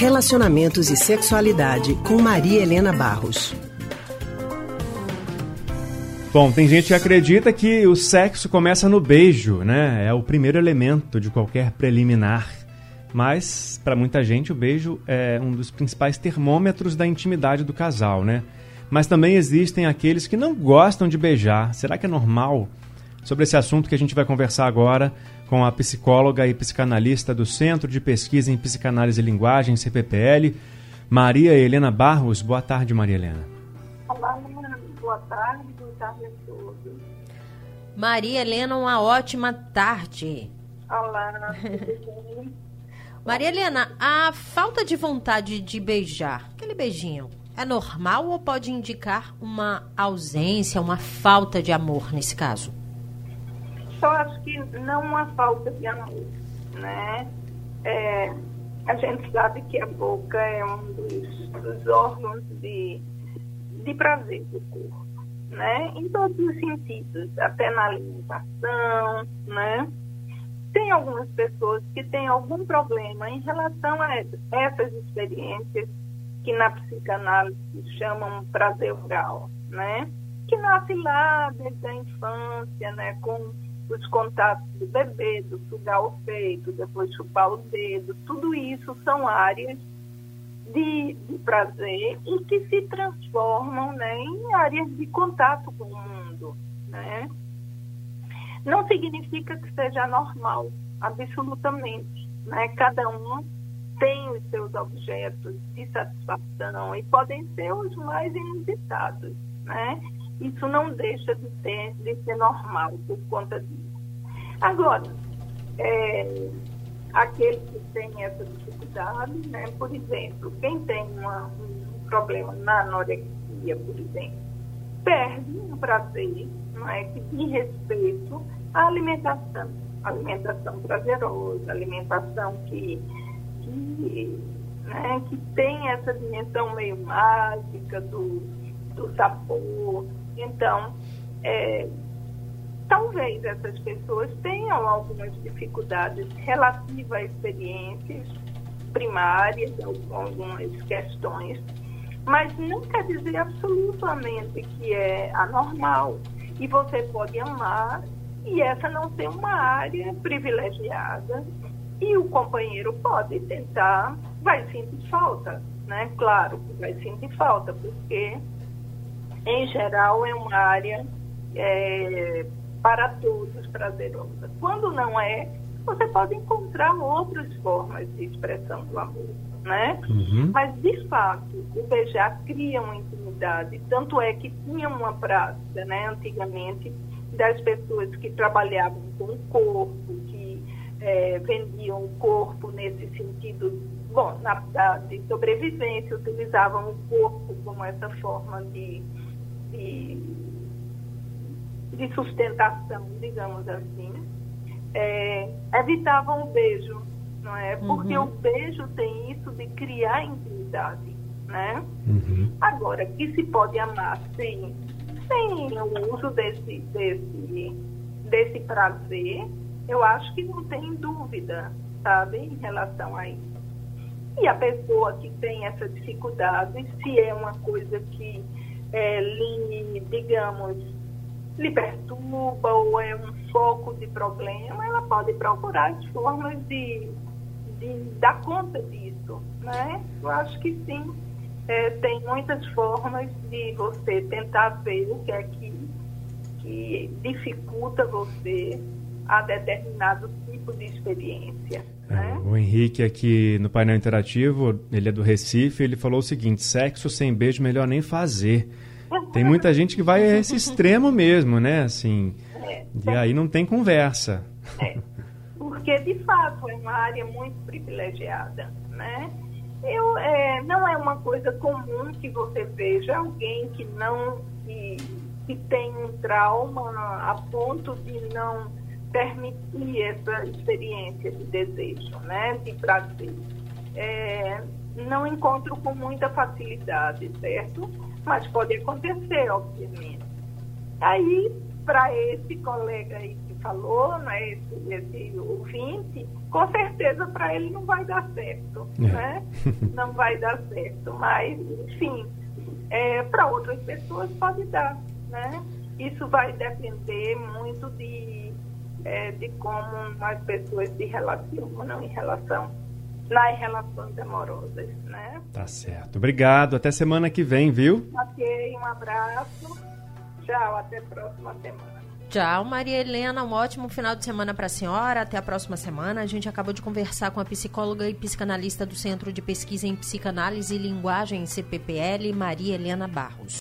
Relacionamentos e sexualidade com Maria Helena Barros. Bom, tem gente que acredita que o sexo começa no beijo, né? É o primeiro elemento de qualquer preliminar. Mas, para muita gente, o beijo é um dos principais termômetros da intimidade do casal, né? Mas também existem aqueles que não gostam de beijar. Será que é normal? Sobre esse assunto que a gente vai conversar agora com a psicóloga e psicanalista do Centro de Pesquisa em Psicanálise e Linguagem, CPPL, Maria Helena Barros. Boa tarde, Maria Helena. Olá, boa tarde, boa tarde a todos. Maria Helena, uma ótima tarde. Olá, Maria Helena, a falta de vontade de beijar, aquele beijinho, é normal ou pode indicar uma ausência, uma falta de amor nesse caso? Só acho que não uma falta de amor, né? É, a gente sabe que a boca é um dos, dos órgãos de, de prazer do corpo, né? Em todos os sentidos, até na alimentação, né? Tem algumas pessoas que têm algum problema em relação a essas experiências que na psicanálise chamam prazer oral, né? Que nasce lá desde a infância, né? Com os contatos do bebê, do sugar o peito, depois chupar o dedo, tudo isso são áreas de, de prazer e que se transformam né, em áreas de contato com o mundo, né? Não significa que seja normal, absolutamente, né? Cada um tem os seus objetos de satisfação e podem ser os mais inusitados, né? Isso não deixa de ser, de ser normal por conta disso. Agora, é, aqueles que têm essa dificuldade, né? Por exemplo, quem tem uma, um problema na anorexia, por exemplo, perde um prazer, não é? Que diz respeito à alimentação, alimentação prazerosa, alimentação que que, né, que tem essa dimensão meio mágica do, do sabor. Então, é, talvez essas pessoas tenham algumas dificuldades relativas a experiências primárias, algumas questões, mas não quer dizer absolutamente que é anormal. E você pode amar e essa não ser uma área privilegiada e o companheiro pode tentar, vai sentir falta, né? Claro que vai sentir falta, porque em geral é uma área é, para todos prazerosa. Quando não é, você pode encontrar outras formas de expressão do amor, né? Uhum. Mas de fato, o beijar cria uma intimidade. Tanto é que tinha uma prática, né, antigamente, das pessoas que trabalhavam com o corpo, é, vendiam o corpo nesse sentido, bom, na, da, de sobrevivência, utilizavam o corpo como essa forma de, de, de sustentação, digamos assim, é, evitavam o beijo, não é? Porque uhum. o beijo tem isso de criar intimidade, né? Uhum. Agora, que se pode amar sem, sem o uso desse, desse, desse prazer, eu acho que não tem dúvida, sabe, em relação a isso. E a pessoa que tem essa dificuldade, se é uma coisa que é, lhe, digamos, lhe perturba ou é um foco de problema, ela pode procurar as formas de, de dar conta disso, né? Eu acho que sim. É, tem muitas formas de você tentar ver o que é que, que dificulta você a determinado tipo de experiência. É, né? O Henrique aqui no painel interativo, ele é do Recife, ele falou o seguinte: sexo sem beijo melhor nem fazer. Tem muita gente que vai a esse extremo mesmo, né? Assim, é, e aí não tem conversa. É, porque de fato é uma área muito privilegiada, né? Eu, é, não é uma coisa comum que você veja alguém que não que, que tem um trauma a ponto de não permitir essa experiência de desejo, né, de prazer. É, não encontro com muita facilidade, certo? Mas pode acontecer, obviamente. Aí, para esse colega aí que falou, né, esse, esse ouvinte, com certeza para ele não vai dar certo, é. né? Não vai dar certo, mas, enfim, é, para outras pessoas pode dar, né? Isso vai depender muito de, é, de como as pessoas se relacionam em relação nas relações amorosas, né? Tá certo. Obrigado. Até semana que vem, viu? Ok, um abraço. Tchau, até a próxima semana. Tchau, Maria Helena. Um ótimo final de semana para a senhora. Até a próxima semana. A gente acabou de conversar com a psicóloga e psicanalista do Centro de Pesquisa em Psicanálise e Linguagem, CPPL, Maria Helena Barros.